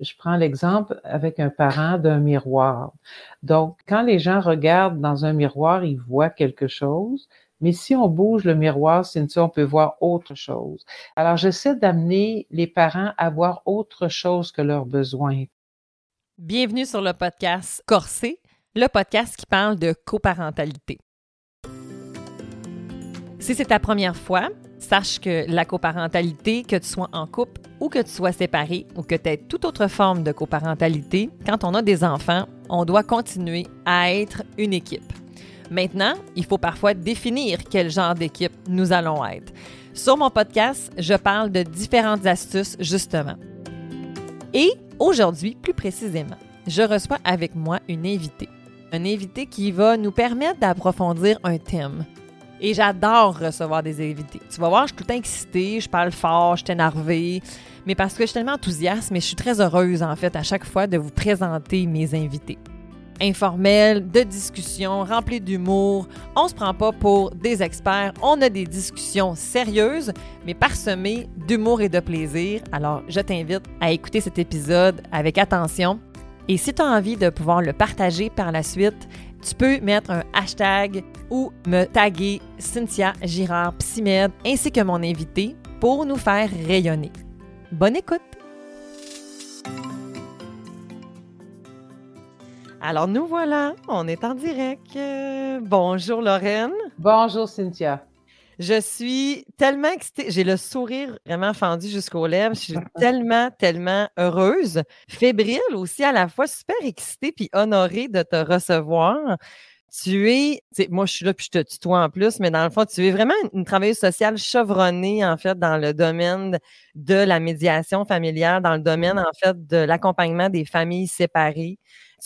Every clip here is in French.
Je prends l'exemple avec un parent d'un miroir. Donc, quand les gens regardent dans un miroir, ils voient quelque chose, mais si on bouge le miroir, on peut voir autre chose. Alors, j'essaie d'amener les parents à voir autre chose que leurs besoins. Bienvenue sur le podcast Corsé, le podcast qui parle de coparentalité. Si c'est ta première fois, sache que la coparentalité, que tu sois en couple ou que tu sois séparé ou que tu aies toute autre forme de coparentalité, quand on a des enfants, on doit continuer à être une équipe. Maintenant, il faut parfois définir quel genre d'équipe nous allons être. Sur mon podcast, je parle de différentes astuces justement. Et aujourd'hui, plus précisément, je reçois avec moi une invitée. Un invité qui va nous permettre d'approfondir un thème. Et j'adore recevoir des invités. Tu vas voir, je suis tout excitée, je parle fort, je suis énervée, mais parce que je suis tellement enthousiaste, mais je suis très heureuse en fait à chaque fois de vous présenter mes invités informel, de discussion, rempli d'humour. On se prend pas pour des experts, on a des discussions sérieuses, mais parsemées d'humour et de plaisir. Alors, je t'invite à écouter cet épisode avec attention. Et si tu as envie de pouvoir le partager par la suite, tu peux mettre un hashtag ou me taguer Cynthia Girard Psymed ainsi que mon invité pour nous faire rayonner. Bonne écoute! Alors nous voilà, on est en direct. Euh, bonjour Lorraine. Bonjour Cynthia. Je suis tellement excitée, j'ai le sourire vraiment fendu jusqu'aux lèvres. Je suis tellement, tellement heureuse, fébrile aussi à la fois, super excitée puis honorée de te recevoir. Tu es, moi je suis là puis je te tutoie en plus, mais dans le fond, tu es vraiment une, travailleuse sociale chevronnée en fait dans le domaine de la médiation familiale, dans le domaine en fait de l'accompagnement des familles séparées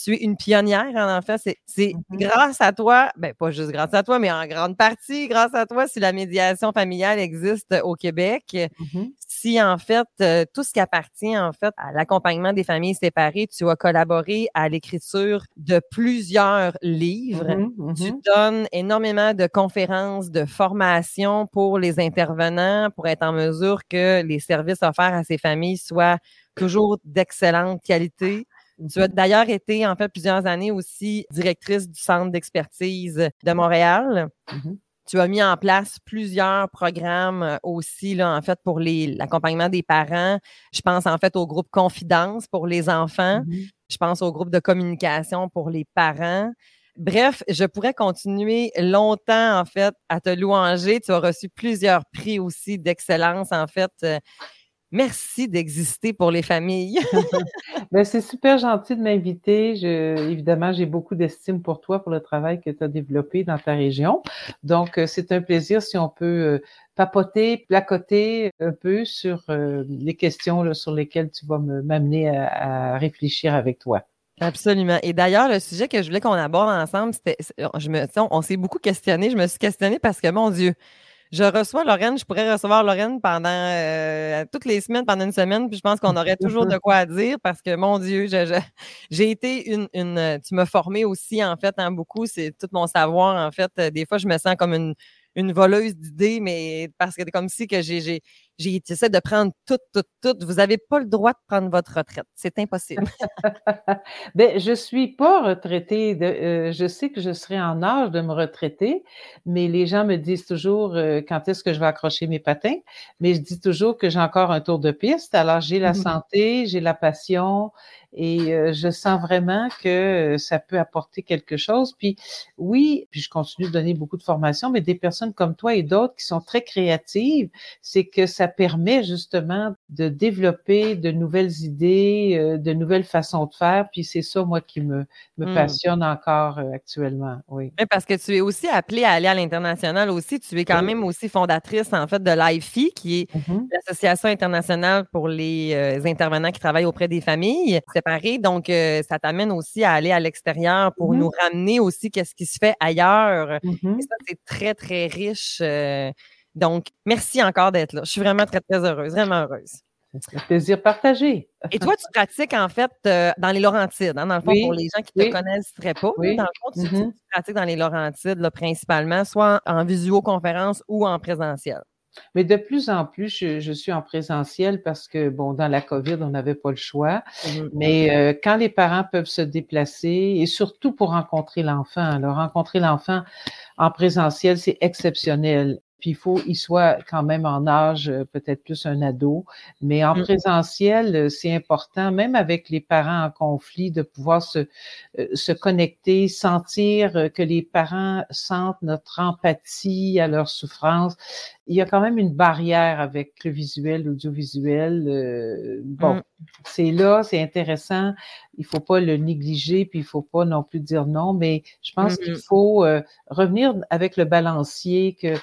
tu es une pionnière en fait. C'est mmh grâce à toi, ben pas juste grâce à toi, mais en grande partie grâce à toi si la médiation familiale existe au Québec. Mmh si en fait euh, tout ce qui appartient en fait à l'accompagnement des familles séparées, tu as collaboré à l'écriture de plusieurs livres. Mmh tu donnes énormément de conférences, de formations pour les intervenants pour être en mesure que les services offerts à ces familles soient toujours d'excellente qualité. Tu as d'ailleurs été, en fait, plusieurs années aussi directrice du Centre d'expertise de Montréal. Tu as mis en place plusieurs programmes euh, aussi, là, en fait, pour l'accompagnement des parents. Je pense, en fait, au groupe Confidence pour les enfants. Mm-hmm. Je pense au groupe de communication pour les parents. Bref, je pourrais continuer longtemps, en fait, à te louanger. Tu as reçu plusieurs prix aussi d'excellence, en fait. Merci d'exister pour les familles. ben, c'est super gentil de m'inviter. évidemment, j'ai beaucoup d'estime pour toi, pour le travail que tu as développé dans ta région. Donc, euh, c'est un plaisir si on peut euh, papoter, placoter un peu sur euh, les questions sur lesquelles tu vas m'amener à, réfléchir avec toi. Absolument. Et d'ailleurs, le sujet que je voulais qu'on aborde ensemble, c'était, je me, on s'est beaucoup questionné. Je me suis questionnée parce que, mon Dieu, je reçois Lorraine, je pourrais recevoir Lorraine pendant euh, toutes les semaines, pendant une semaine, puis je pense qu'on aurait toujours de quoi dire parce que, mon Dieu, j'ai été une, une, Tu m'as formé aussi, en fait, hein, beaucoup. C'est tout mon savoir, en fait. Des fois, je me sens comme une, une voleuse d'idées, mais parce que c'est comme si que j'ai j'essaie de prendre tout, tout, tout. Vous n'avez pas le droit de prendre votre retraite. C'est impossible. ben, je suis pas retraitée. De, euh, je sais que je serai en âge de me retraiter, mais les gens me disent toujours euh, quand est-ce que je vais accrocher mes patins? Mais je dis toujours que j'ai encore un tour de piste. Alors, j'ai la santé, j'ai la passion et euh, je sens vraiment que euh, ça peut apporter quelque chose. Puis oui, puis je continue de donner beaucoup de formations, mais des personnes comme toi et d'autres qui sont très créatives, c'est que ça permet justement de développer de nouvelles idées, euh, de nouvelles façons de faire. Puis c'est ça, moi, qui me, me mmh. passionne encore actuellement. Oui. parce que tu es aussi appelée à aller à l'international aussi. Tu es quand même aussi fondatrice, en fait, de l'IFI, qui est mmh l'Association internationale pour les intervenants qui travaillent auprès des familles. Donc, euh, ça t'amène aussi à aller à l'extérieur pour mmh nous ramener aussi qu'est-ce qui se fait ailleurs. Mmh Et ça, c'est très, très riche. Euh, donc, merci encore d'être là. Je suis vraiment très, très heureuse, vraiment heureuse. C'est un plaisir partagé. Et toi, tu pratiques en fait euh, dans les Laurentides, hein, dans le fond, pour les gens qui ne te connaisseraient pas. Dans le fond, tu, mmh pratiques dans les Laurentides principalement, soit en, visioconférence ou en présentiel. Mais de plus en plus, je, suis en présentiel parce que, bon, dans la COVID, on n'avait pas le choix. Mmh Mais euh, quand les parents peuvent se déplacer, et surtout pour rencontrer l'enfant, alors rencontrer l'enfant en présentiel, c'est exceptionnel. Puis il faut qu'il soit quand même en âge, euh, peut-être plus un ado, mais en mmh. présentiel, euh, c'est important, même avec les parents en conflit, de pouvoir se, euh, se connecter, sentir que les parents sentent notre empathie à leur souffrance. Il y a quand même une barrière avec le visuel, l'audiovisuel. bon, mmh. c'est là, c'est intéressant. Il faut pas le négliger, puis il faut pas non plus dire non, mais je pense mmh qu'il faut revenir avec le balancier que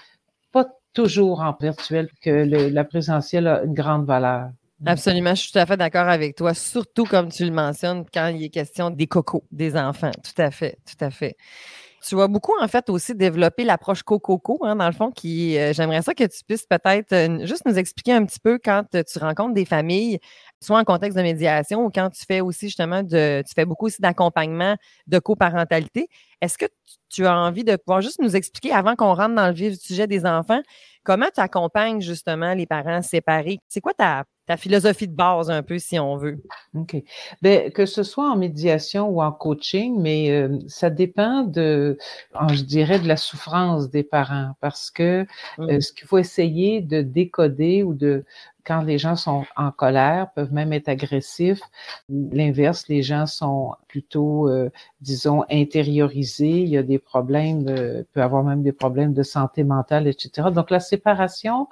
toujours en virtuel que la présentielle a une grande valeur. Absolument, je suis tout à fait d'accord avec toi, surtout comme tu le mentionnes quand il est question des cocos, des enfants. Tout à fait, tout à fait. Tu vas beaucoup, en fait, aussi développer l'approche coco hein, dans le fond, qui, euh, j'aimerais ça que tu puisses peut-être euh, juste nous expliquer un petit peu quand tu rencontres des familles, soit en contexte de médiation ou quand tu fais aussi justement de, tu fais beaucoup aussi d'accompagnement de coparentalité. Est-ce que tu as envie de pouvoir juste nous expliquer, avant qu'on rentre dans le vif du sujet des enfants, comment tu accompagnes justement les parents séparés? C'est quoi ta, ta philosophie de base un peu, si on veut? OK. Bien, que ce soit en médiation ou en coaching, mais euh, ça dépend de, je dirais, de la souffrance des parents parce que mmh. euh, ce qu'il faut essayer de décoder ou de, quand les gens sont en colère, peuvent même être agressifs. L'inverse, les gens sont plutôt, euh, disons, intériorisés. Il y a des problèmes, euh, peut avoir même des problèmes de santé mentale, etc. Donc la séparation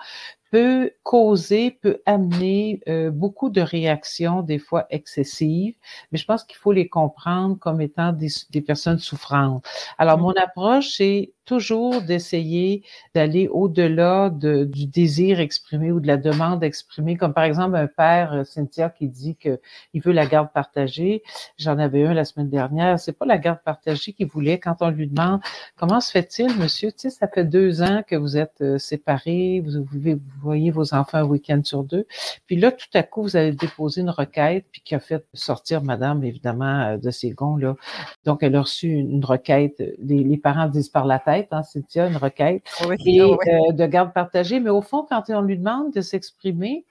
peut causer, peut amener euh, beaucoup de réactions, des fois excessives, mais je pense qu'il faut les comprendre comme étant des, des personnes souffrantes. Alors, mmh. mon approche, c'est toujours d'essayer d'aller au-delà de, du désir exprimé ou de la demande exprimée, comme par exemple un père, euh, Cynthia, qui dit qu'il veut la garde partagée. J'en avais un la semaine dernière. C'est pas la garde partagée qu'il voulait quand on lui demande comment se fait-il, monsieur, tu sais, ça fait deux ans que vous êtes euh, séparés, vous, vous, voyez vos enfants un week-end sur deux. Puis là, tout à coup, vous avez déposé une requête, puis qui a fait sortir madame, évidemment, euh, de ses gonds, là. Donc, elle a reçu une requête. Les, les parents disent par la tête hein, Cynthia, une requête, et euh, de garde partagée. Mais au fond, quand on lui demande de s'exprimer,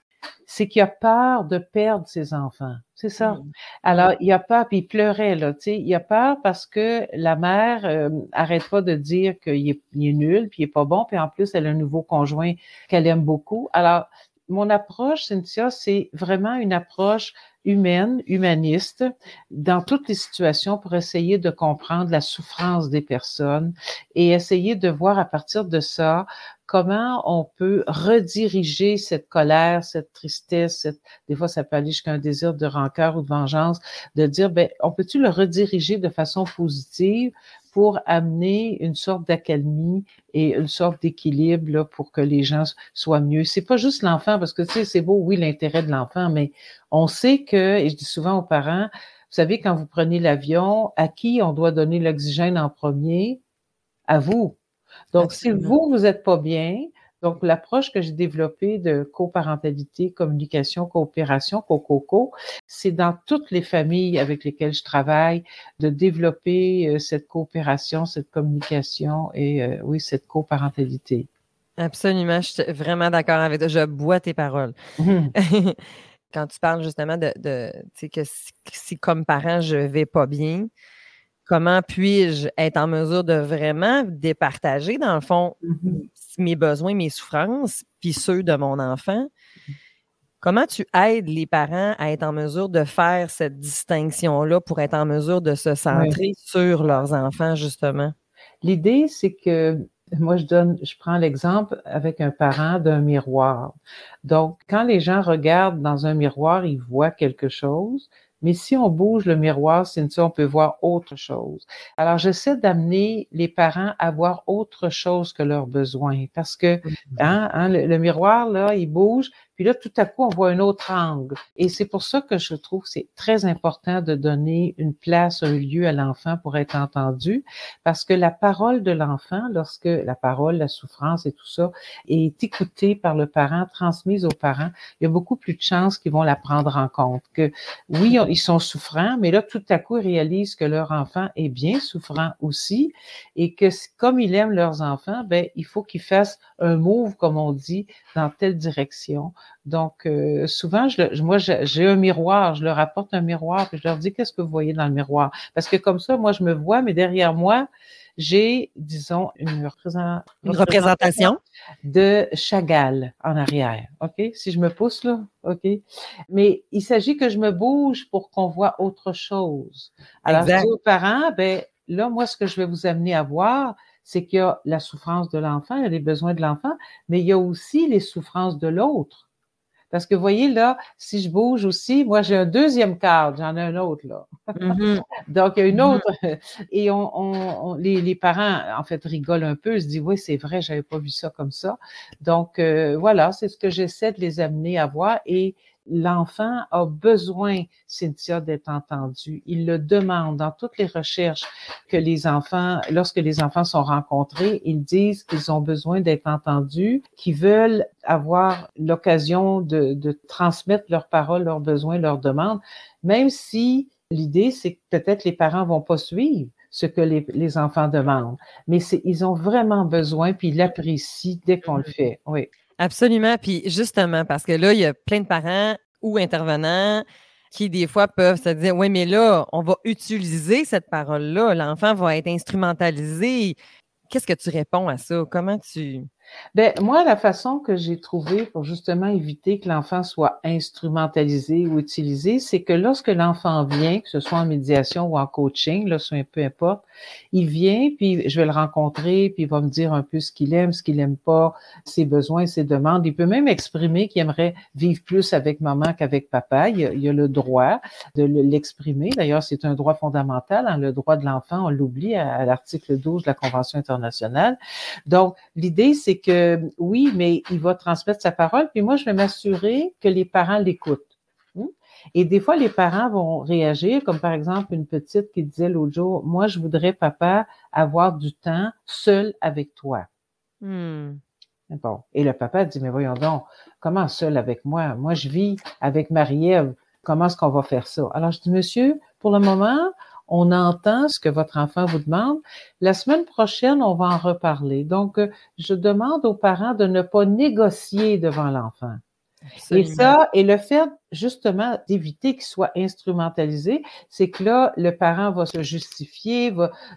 c'est qu'il a peur de perdre ses enfants. C'est ça? Mmh. Alors, il a peur, puis il pleurait, là, tu sais. Il a peur parce que la mère euh, arrête pas de dire qu'il est, est, nul, puis il est pas bon, puis en plus, elle a un nouveau conjoint qu'elle aime beaucoup. Alors, mon approche, Cynthia, c'est vraiment une approche humaine, humaniste, dans toutes les situations pour essayer de comprendre la souffrance des personnes et essayer de voir à partir de ça comment on peut rediriger cette colère, cette tristesse, cette, des fois ça peut aller jusqu'à un désir de rancœur ou de vengeance, de dire, ben, on peut-tu le rediriger de façon positive pour amener une sorte d'accalmie et une sorte d'équilibre pour que les gens soient mieux? C'est pas juste l'enfant, parce que tu sais, c'est beau, oui, l'intérêt de l'enfant, mais on sait que, et je dis souvent aux parents, vous savez, quand vous prenez l'avion, à qui on doit donner l'oxygène en premier? À vous. Donc, si vous, vous n'êtes pas bien, donc, l'approche que j'ai développée de coparentalité, communication, coopération, COCOCO, c'est dans toutes les familles avec lesquelles je travaille de développer euh, cette coopération, cette communication et euh, oui, cette coparentalité. Absolument, je suis vraiment d'accord avec toi. Je bois tes paroles. Mmh. Quand tu parles justement de, de tu sais, que si, comme parent, je vais pas bien, comment puis-je être en mesure de vraiment départager, dans le fond, mmh mes besoins, mes souffrances, puis ceux de mon enfant? Comment tu aides les parents à être en mesure de faire cette distinction-là pour être en mesure de se centrer sur leurs enfants, justement? L'idée, c'est que moi, je donne, je prends l'exemple avec un parent d'un miroir. Donc, quand les gens regardent dans un miroir, ils voient quelque chose, mais si on bouge le miroir, Cynthia, on peut voir autre chose. Alors, j'essaie d'amener les parents à voir autre chose que leurs besoins parce que hein, hein, le, miroir, là, il bouge, puis là, tout à coup, on voit un autre angle. Et c'est pour ça que je trouve que c'est très important de donner une place, un lieu à l'enfant pour être entendu, parce que la parole de l'enfant, lorsque la parole, la souffrance et tout ça est écoutée par le parent, transmise aux parents, il y a beaucoup plus de chances qu'ils vont la prendre en compte. Que oui, ils sont souffrants, mais là, tout à coup, ils réalisent que leur enfant est bien souffrant aussi et que comme ils aiment leurs enfants, ben, il faut qu'ils fassent un move, comme on dit, dans telle direction. Donc, euh, souvent, je, moi, j'ai un miroir, je leur apporte un miroir, puis je leur dis, qu'est-ce que vous voyez dans le miroir? Parce que comme ça, moi, je me vois, mais derrière moi, j'ai, disons, une, représentation? de Chagall en arrière. OK? Si je me pousse là, OK? Mais il s'agit que je me bouge pour qu'on voit autre chose. Alors, je aux parents, ben, là, moi, ce que je vais vous amener à voir, c'est qu'il y a la souffrance de l'enfant, il y a les besoins de l'enfant, mais il y a aussi les souffrances de l'autre. Parce que vous voyez, là, si je bouge aussi, moi, j'ai un deuxième cadre, j'en ai un autre, là. Mm-hmm. Donc, il y a une mm-hmm. autre. Et on, les, parents, en fait, rigolent un peu, ils se disent, oui, c'est vrai, j'avais pas vu ça comme ça. Donc, euh, voilà, c'est ce que j'essaie de les amener à voir. Et l'enfant a besoin, Cynthia, d'être entendu. Il le demande dans toutes les recherches que les enfants, lorsque les enfants sont rencontrés, ils disent qu'ils ont besoin d'être entendus, qu'ils veulent avoir l'occasion de, de transmettre leurs paroles, leurs besoins, leurs demandes, même si l'idée, c'est que peut-être les parents vont pas suivre ce que les, les enfants demandent. Mais ils ont vraiment besoin, puis ils l'apprécient dès qu'on le mm-hmm. fait. Oui. Absolument. Puis justement, parce que là, il y a plein de parents ou intervenants qui, des fois, peuvent se dire Oui, mais là, on va utiliser cette parole-là. L'enfant va être instrumentalisé. Qu'est-ce que tu réponds à ça? Comment tu. Ben, moi, la façon que j'ai trouvée pour justement éviter que l'enfant soit instrumentalisé ou utilisé, c'est que lorsque l'enfant vient, que ce soit en médiation ou en coaching, là, peu importe, il vient, puis je vais le rencontrer, puis il va me dire un peu ce qu'il aime, ce qu'il aime pas, ses besoins, ses demandes. Il peut même exprimer qu'il aimerait vivre plus avec maman qu'avec papa. Il a, a, le droit de l'exprimer. D'ailleurs, c'est un droit fondamental, hein, le droit de l'enfant, on l'oublie à, à l'article 12 de la Convention internationale. Donc, l'idée, c'est que oui, mais il va transmettre sa parole, puis moi, je vais m'assurer que les parents l'écoutent. Hmm? Et des fois, les parents vont réagir, comme par exemple une petite qui disait l'autre jour, moi, je voudrais, papa, avoir du temps seul avec toi. Hmm. Bon. Et le papa dit, mais voyons donc, comment seul avec moi? Moi, je vis avec Marie-Ève. Comment est-ce qu'on va faire ça? Alors, je dis, monsieur, pour le moment, on entend ce que votre enfant vous demande. La semaine prochaine, on va en reparler. Donc, euh, je demande aux parents de ne pas négocier devant l'enfant. Et ça, et le fait justement d'éviter qu'il soit instrumentalisé, c'est que là, le parent va se justifier,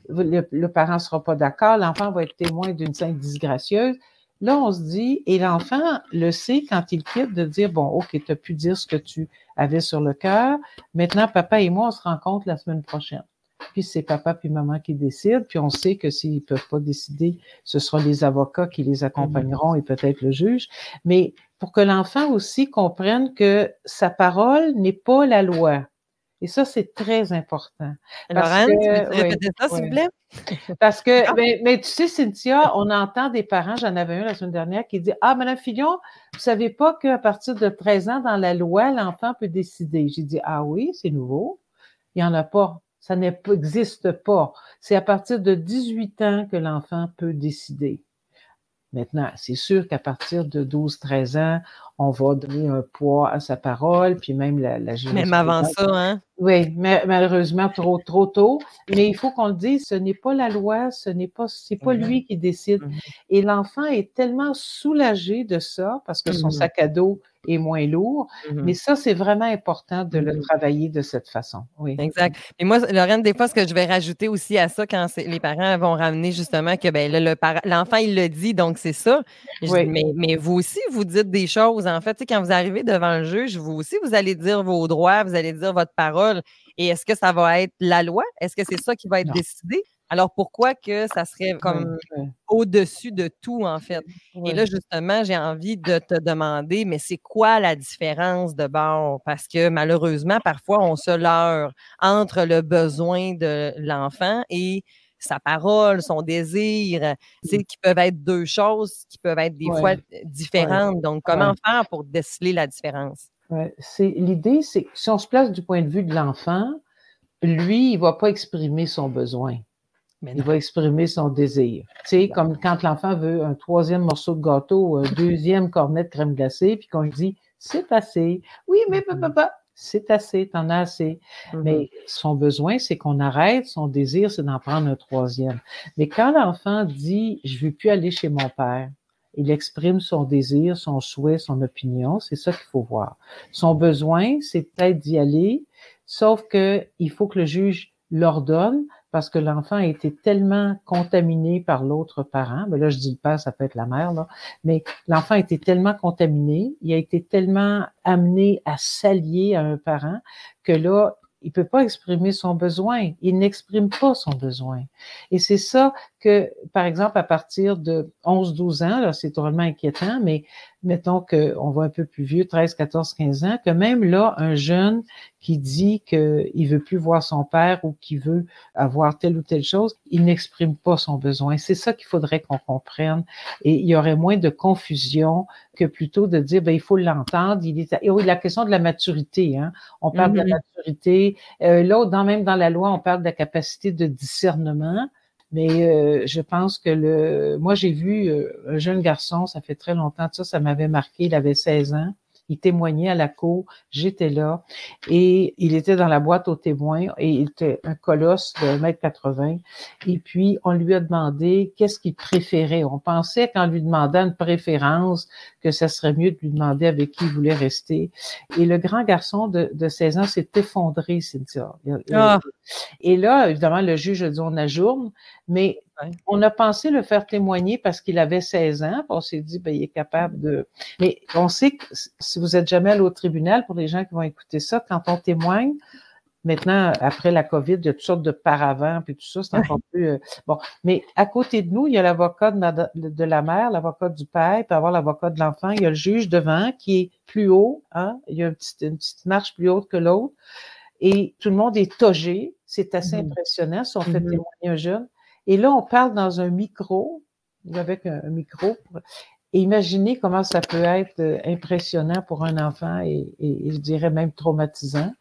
le, parent ne sera pas d'accord, l'enfant va être témoin d'une scène disgracieuse. Là, on se dit, et l'enfant le sait quand il quitte, de dire, bon, OK, tu as pu dire ce que tu avais sur le cœur. Maintenant, papa et moi, on se rencontre la semaine prochaine. Puis c'est papa puis maman qui décident. Puis on sait que s'ils peuvent pas décider, ce sera les avocats qui les accompagneront et peut-être le juge. Mais pour que l'enfant aussi comprenne que sa parole n'est pas la loi. Et ça, c'est très important. Parce que, ça, s'il vous plaît? Parce que, ah. mais, tu sais, Cynthia, on entend des parents, j'en avais un la semaine dernière, qui dit Ah, Madame Fillon, vous savez pas qu'à partir de 13 ans, dans la loi, l'enfant peut décider. J'ai dit Ah oui, c'est nouveau. Il n'y en a pas. Ça n'existe pas. C'est à partir de 18 ans que l'enfant peut décider. Maintenant, c'est sûr qu'à partir de 12-13 ans, on va donner un poids à sa parole, puis même la, la Même avant ça, hein? Oui, mais malheureusement, trop, trop tôt. Mais il faut qu'on le dise, ce n'est pas la loi, ce n'est pas, c'est pas lui mm-hmm. qui décide. Mm-hmm. Et l'enfant est tellement soulagé de ça, parce que son mm-hmm. sac à dos est moins lourd. Mais ça, c'est vraiment important de le travailler de cette façon. Oui. Exact. Et moi, Lorraine, des fois, ce que je vais rajouter aussi à ça, quand les parents vont ramener justement que ben, l'enfant, il le dit, donc c'est ça. mais, vous aussi, vous dites des choses. En fait, quand vous arrivez devant le juge, vous aussi, vous allez dire vos droits, vous allez dire votre parole. Et est-ce que ça va être la loi? Est-ce que c'est ça qui va être décidé? Alors pourquoi que ça serait comme au-dessus de tout, en fait? Et là, justement, j'ai envie de te demander, mais c'est quoi la différence de bord? Parce que malheureusement, parfois, on se leurre entre le besoin de l'enfant et sa parole, son désir, tu qui peuvent être deux choses qui peuvent être des fois différentes. Donc, comment faire pour déceler la différence? C'est l'idée, c'est que si on se place du point de vue de l'enfant, lui, il va pas exprimer son besoin. Mais il va exprimer son désir. Tu sais, comme quand l'enfant veut un troisième morceau de gâteau, un deuxième cornet de crème glacée, puis qu'on lui dit c'est assez. Oui, mais mm-hmm. papa, c'est assez, t'en as assez. Mm-hmm. Mais son besoin, c'est qu'on arrête, son désir, c'est d'en prendre un troisième. Mais quand l'enfant dit je veux plus aller chez mon père, il exprime son désir, son souhait, son opinion, c'est ça qu'il faut voir. Son besoin, c'est peut-être d'y aller, sauf que il faut que le juge l'ordonne parce que l'enfant a été tellement contaminé par l'autre parent, mais là je dis le père, ça peut être la mère, là, mais l'enfant a été tellement contaminé, il a été tellement amené à s'allier à un parent que là, il peut pas exprimer son besoin. Il n'exprime pas son besoin. Et c'est ça que, par exemple, à partir de 11, 12 ans, là, c'est totalement inquiétant, mais mettons qu'on va un peu plus vieux, 13, 14, 15 ans, que même là, un jeune qui dit qu'il veut plus voir son père ou qu'il veut avoir telle ou telle chose, il n'exprime pas son besoin. C'est ça qu'il faudrait qu'on comprenne. Et il y aurait moins de confusion que plutôt de dire, ben, il faut l'entendre. Il est, et oui, la question de la maturité, hein. On parle de la mm-hmm. maturité. Euh, là, dans, même dans la loi, on parle de la capacité de discernement. Mais euh, je pense que le, moi j'ai vu euh, un jeune garçon, ça fait très longtemps, ça, ça m'avait marqué. Il avait 16 ans. Il témoignait à la cour, j'étais là, et il était dans la boîte aux témoins, et il était un colosse de 1m80. Et puis, on lui a demandé qu'est-ce qu'il préférait. On pensait qu'en lui demandant une préférence, que ça serait mieux de lui demander avec qui il voulait rester. Et le grand garçon de, de 16 ans s'est effondré, Cynthia. Ah. Et là, évidemment, le juge a dit on ajourne, mais on a pensé le faire témoigner parce qu'il avait 16 ans. On s'est dit, ben, il est capable de. Mais on sait que si vous êtes jamais allé au tribunal, pour les gens qui vont écouter ça, quand on témoigne, maintenant, après la COVID, il y a toutes sortes de paravents, puis tout ça, c'est encore plus. Euh, bon, mais à côté de nous, il y a l'avocat de, la mère, l'avocat du père, puis avoir l'avocat de l'enfant. Il y a le juge devant qui est plus haut, hein? Il y a une petite, une petite marche plus haute que l'autre. Et tout le monde est togé. C'est assez mmh impressionnant si on fait mmh témoigner un jeune. Et là, on parle dans un micro, avec un, micro. Et imaginez comment ça peut être euh, impressionnant pour un enfant et, je dirais même traumatisant.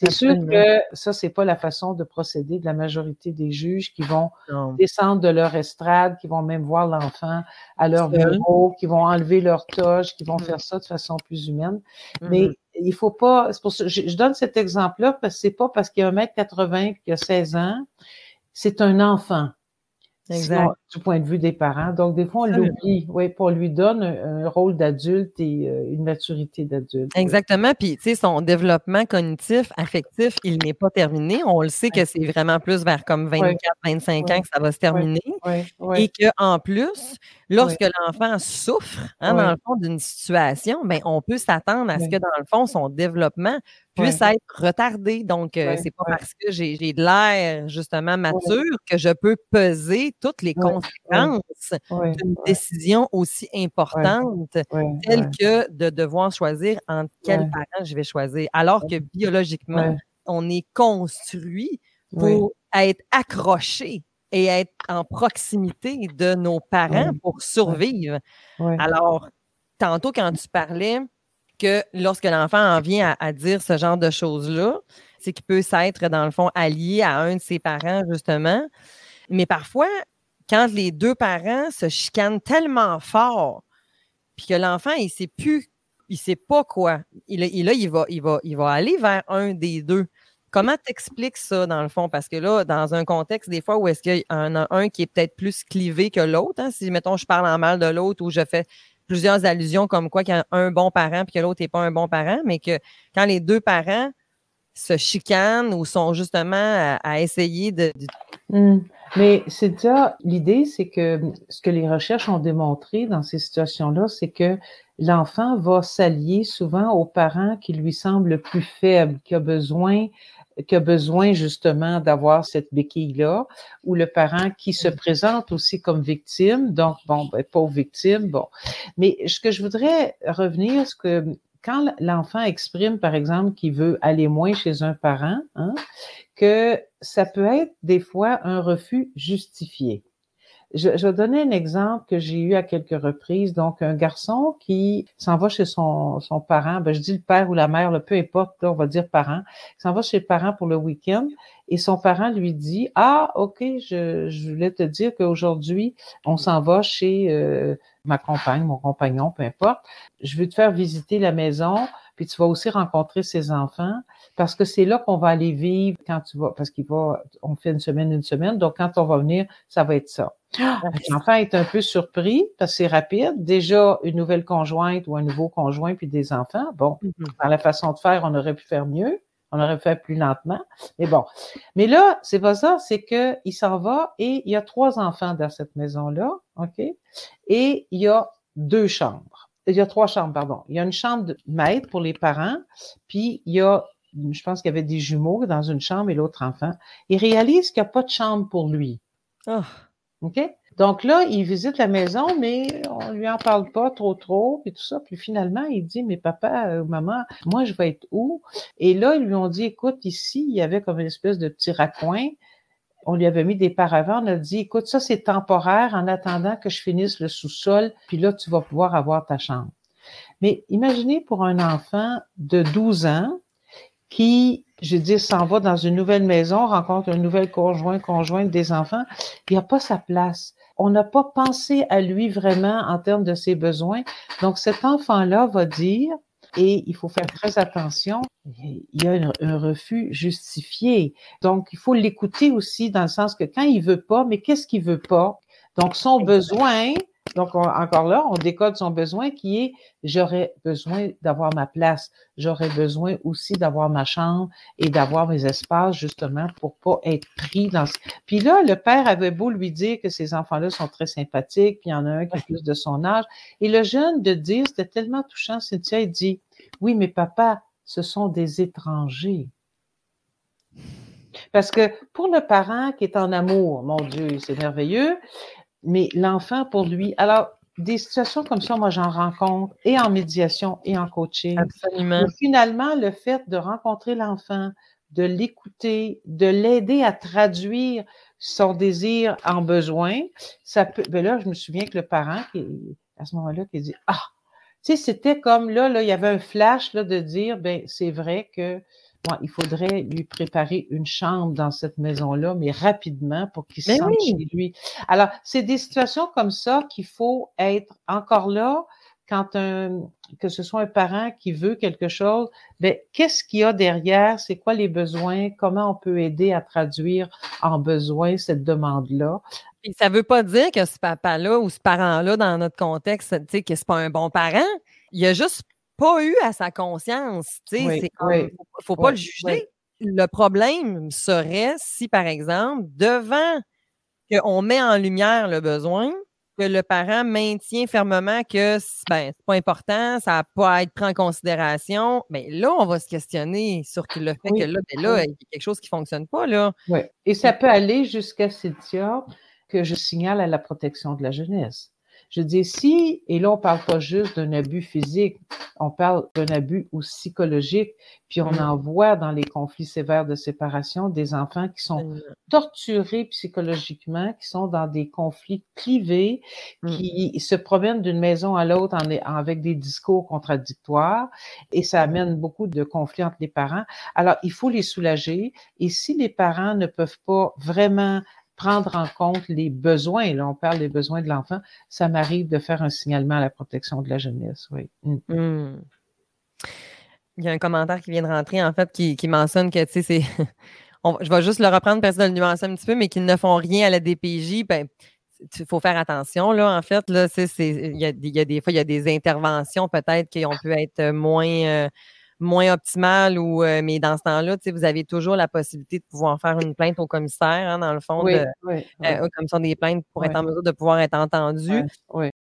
C'est sûr que ça, c'est pas la façon de procéder de la majorité des juges qui vont descendre de leur estrade, qui vont même voir l'enfant à leur bureau, qui vont enlever leur toge, qui vont mmh. faire ça de façon plus humaine. Mais mmh il faut pas, c'est pour ça, je, je, donne cet exemple-là parce que c'est pas parce qu'il y a 1m80 et qu'il a 16 ans, c'est un enfant. Exact. Du point de vue des parents. Donc, des fois, on l'oublie. Oui, pour lui donne un, rôle d'adulte et euh, une maturité d'adulte. Exactement. Puis, tu sais, son développement cognitif, affectif, il n'est pas terminé. On le sait que c'est vraiment plus vers comme 24, 25 ans que ça va se terminer. Et qu'en plus, lorsque l'enfant souffre, hein, dans le fond, d'une situation, ben, on peut s'attendre à ce que, dans le fond, son développement puisse être retardé. Donc, euh, c'est pas parce que j'ai de l'air, justement, mature que je peux peser toutes les conséquences d'une décision aussi importante, telle que de devoir choisir entre quel parent je vais choisir. Alors que biologiquement, on est construit pour être accroché et être en proximité de nos parents pour survivre. Alors, tantôt, quand tu parlais que lorsque l'enfant en vient à, dire ce genre de choses-là, c'est qu'il peut s'être, dans le fond, allié à un de ses parents, justement. Mais parfois, quand les deux parents se chicanent tellement fort, puis que l'enfant, il sait plus, il sait pas quoi. Il, il, là, il va, il, va, il va aller vers un des deux. Comment t'expliques ça, dans le fond? Parce que là, dans un contexte, des fois, où est-ce qu'il y en a un qui est peut-être plus clivé que l'autre, hein? si, mettons, je parle en mal de l'autre ou je fais plusieurs allusions comme quoi qu'il y a un bon parent puis que l'autre n'est pas un bon parent, mais que quand les deux parents se chicanent ou sont justement à, essayer de... Mmh. Mais c'est déjà l'idée, c'est que ce que les recherches ont démontré dans ces situations-là, c'est que l'enfant va s'allier souvent aux parents qui lui semblent le plus faible, qui a besoin qui a besoin justement d'avoir cette béquille-là, ou le parent qui se présente aussi comme victime, donc bon, ben, pauvre victime, bon. Mais ce que je voudrais revenir, ce que quand l'enfant exprime, par exemple, qu'il veut aller moins chez un parent, hein, que ça peut être des fois un refus justifié. Je, vais donner un exemple que j'ai eu à quelques reprises. Donc, un garçon qui s'en va chez son, son parent, ben, je dis le père ou la mère, peu importe, on va dire parent, s'en va chez le parent pour le week-end et son parent lui dit, ah, OK, je, je voulais te dire qu'aujourd'hui, on s'en va chez euh, ma compagne, mon compagnon, peu importe. Je veux te faire visiter la maison, puis tu vas aussi rencontrer ses enfants parce que c'est là qu'on va aller vivre quand tu vas, parce qu'il va, on fait une semaine, une semaine, donc quand on va venir, ça va être ça. Ah, L'enfant est un peu surpris parce que c'est rapide. Déjà, une nouvelle conjointe ou un nouveau conjoint puis des enfants. Bon, mm-hmm. par la façon de faire, on aurait pu faire mieux. On aurait pu faire plus lentement. Mais bon. Mais là, c'est pas ça. C'est que il s'en va et il y a trois enfants dans cette maison-là. OK? Et il y a deux chambres. Il y a trois chambres, pardon. Il y a une chambre de maître pour les parents, puis il y a je pense qu'il y avait des jumeaux dans une chambre et l'autre enfant. Il réalise qu'il n'y a pas de chambre pour lui. Oh. OK? Donc là, il visite la maison, mais on lui en parle pas trop, trop, et tout ça. Puis finalement, il dit, mais papa, euh, maman, moi, je vais être où? Et là, ils lui ont dit, écoute, ici, il y avait comme une espèce de petit raccoin. On lui avait mis des paravents. On a dit, écoute, ça, c'est temporaire en attendant que je finisse le sous-sol. Puis là, tu vas pouvoir avoir ta chambre. Mais imaginez pour un enfant de 12 ans qui je dis, s'en va dans une nouvelle maison, rencontre un nouvel conjoint, conjointe des enfants, il n'y a pas sa place. On n'a pas pensé à lui vraiment en termes de ses besoins. Donc, cet enfant-là va dire, et il faut faire très attention, il y a un, refus justifié. Donc, il faut l'écouter aussi dans le sens que quand il veut pas, mais qu'est-ce qu'il veut pas? Donc, son besoin, donc, encore là, on décode son besoin qui est j'aurais besoin d'avoir ma place, j'aurais besoin aussi d'avoir ma chambre et d'avoir mes espaces justement pour pas être pris dans ce... Puis là, le père avait beau lui dire que ces enfants-là sont très sympathiques, puis il y en a un qui est plus de son âge. Et le jeune de dire, c'était tellement touchant, Cynthia, il dit, oui, mais papa, ce sont des étrangers. Parce que pour le parent qui est en amour, mon Dieu, c'est merveilleux, mais l'enfant, pour lui, alors, des situations comme ça, moi, j'en rencontre et en médiation et en coaching. Absolument. finalement, le fait de rencontrer l'enfant, de l'écouter, de l'aider à traduire son désir en besoin, ça peut. Ben là, je me souviens que le parent, qui, à ce moment-là, qui dit Ah, tu sais, c'était comme là, là, il y avait un flash là, de dire ben c'est vrai que il faudrait lui préparer une chambre dans cette maison-là, mais rapidement pour qu'il se sente chez lui. Alors, c'est des situations comme ça qu'il faut être encore là quand un, que ce soit un parent qui veut quelque chose, ben, qu'est-ce qu'il y a derrière? C'est quoi les besoins? Comment on peut aider à traduire en besoin cette demande-là? ça ne veut pas dire que ce papa-là ou ce parent-là, dans notre contexte, tu sais, que c'est pas un bon parent. Il a juste pas eu à sa conscience. Tu sais, faut, pas le juger. Le problème serait si, par exemple, devant qu'on met en lumière le besoin, que le parent maintient fermement que ben, c'est pas important, ça n'a pas à être pris en considération, mais là, on va se questionner sur le fait que là, ben là, il y a quelque chose qui ne fonctionne pas. Là. Et ça peut aller jusqu'à Cynthia que je signale à la protection de la jeunesse. Je dis si, et là, on parle pas juste d'un abus physique, on parle d'un abus ou psychologique, puis on en voit dans les conflits sévères de séparation des enfants qui sont torturés psychologiquement, qui sont dans des conflits privés, mmh. qui se promènent d'une maison à l'autre avec des discours contradictoires, et ça amène beaucoup de conflits entre les parents. Alors, il faut les soulager, et si les parents ne peuvent pas vraiment prendre en compte les besoins. Là, on parle des besoins de l'enfant. Ça m'arrive de faire un signalement à la protection de la jeunesse, oui. Mm. Mm. Il y a un commentaire qui vient de rentrer, en fait, qui, mentionne que, tu sais, c'est. je vais juste le reprendre parce que le nuancer un petit peu, mais qu'ils ne font rien à la DPJ. Ben, il faut faire attention, là, en fait. Là, il, y a, des fois, il y a des interventions peut-être qui ont pu être moins. Euh, moins optimal ou euh, mais dans ce temps-là, vous avez toujours la possibilité de pouvoir faire une plainte au commissaire, hein, dans le fond, de, euh, commission des plaintes pour être en mesure de pouvoir être entendu.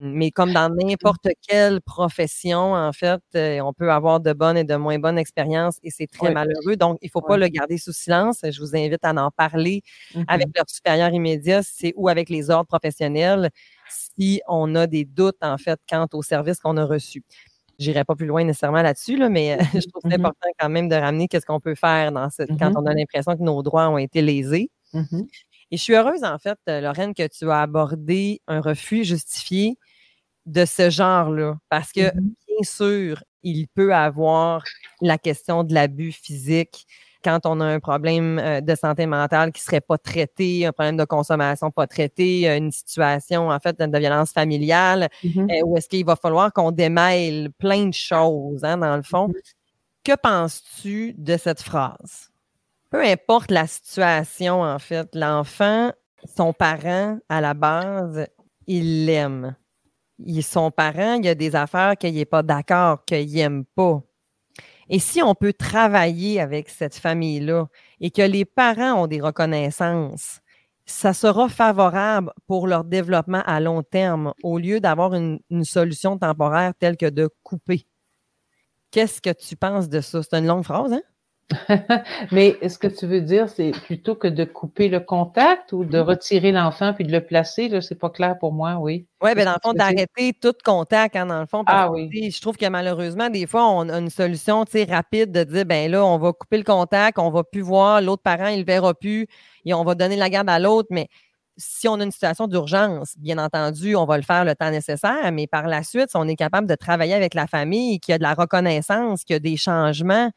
Mais comme dans n'importe quelle profession, en fait, euh, on peut avoir de bonnes et de moins bonnes expériences et c'est très malheureux. Donc, il ne faut pas le garder sous silence. Je vous invite à en parler avec mm-hmm. leur supérieur immédiat, c'est ou avec les ordres professionnels si on a des doutes, en fait, quant au service qu'on a reçu. J'irai pas plus loin nécessairement là-dessus, là, mais je trouve c'est mm-hmm. important quand même de ramener qu'est-ce qu'on peut faire dans ce, quand on a l'impression que nos droits ont été lésés. Et je suis heureuse, en fait, Lorraine, que tu as abordé un refus justifié de ce genre-là. Parce que, bien sûr, il peut avoir la question de l'abus physique quand on a un problème euh, de santé mentale qui serait pas traité, un problème de consommation pas traité, une situation en fait de violence familiale, mm-hmm. euh, où est-ce qu'il va falloir qu'on démêle plein de choses hein, dans le fond. Mm-hmm. Que penses-tu de cette phrase? Peu importe la situation, en fait, l'enfant, son parent, à la base, il l'aime. Son parent, il y a des affaires qu'il n'est pas d'accord, qu'il n'aime pas. Et si on peut travailler avec cette famille-là et que les parents ont des reconnaissances, ça sera favorable pour leur développement à long terme au lieu d'avoir une, solution temporaire telle que de couper. Qu'est-ce que tu penses de ça? C'est une longue phrase, hein? Mais est-ce que tu veux dire, c'est plutôt que de couper le contact ou de retirer l'enfant puis de le placer? Là, c'est pas clair pour moi, oui. Oui, bien, dans le fond, d'arrêter tout contact, hein, dans le fond. Parce ah oui. je trouve que malheureusement, des fois, on a une solution rapide de dire, ben là, on va couper le contact, on va plus voir, l'autre parent, il le verra plus, et on va donner la garde à l'autre, mais si on a une situation d'urgence, bien entendu, on va le faire le temps nécessaire, mais par la suite, si on est capable de travailler avec la famille, qu'il y a de la reconnaissance, qu'il y a des changements,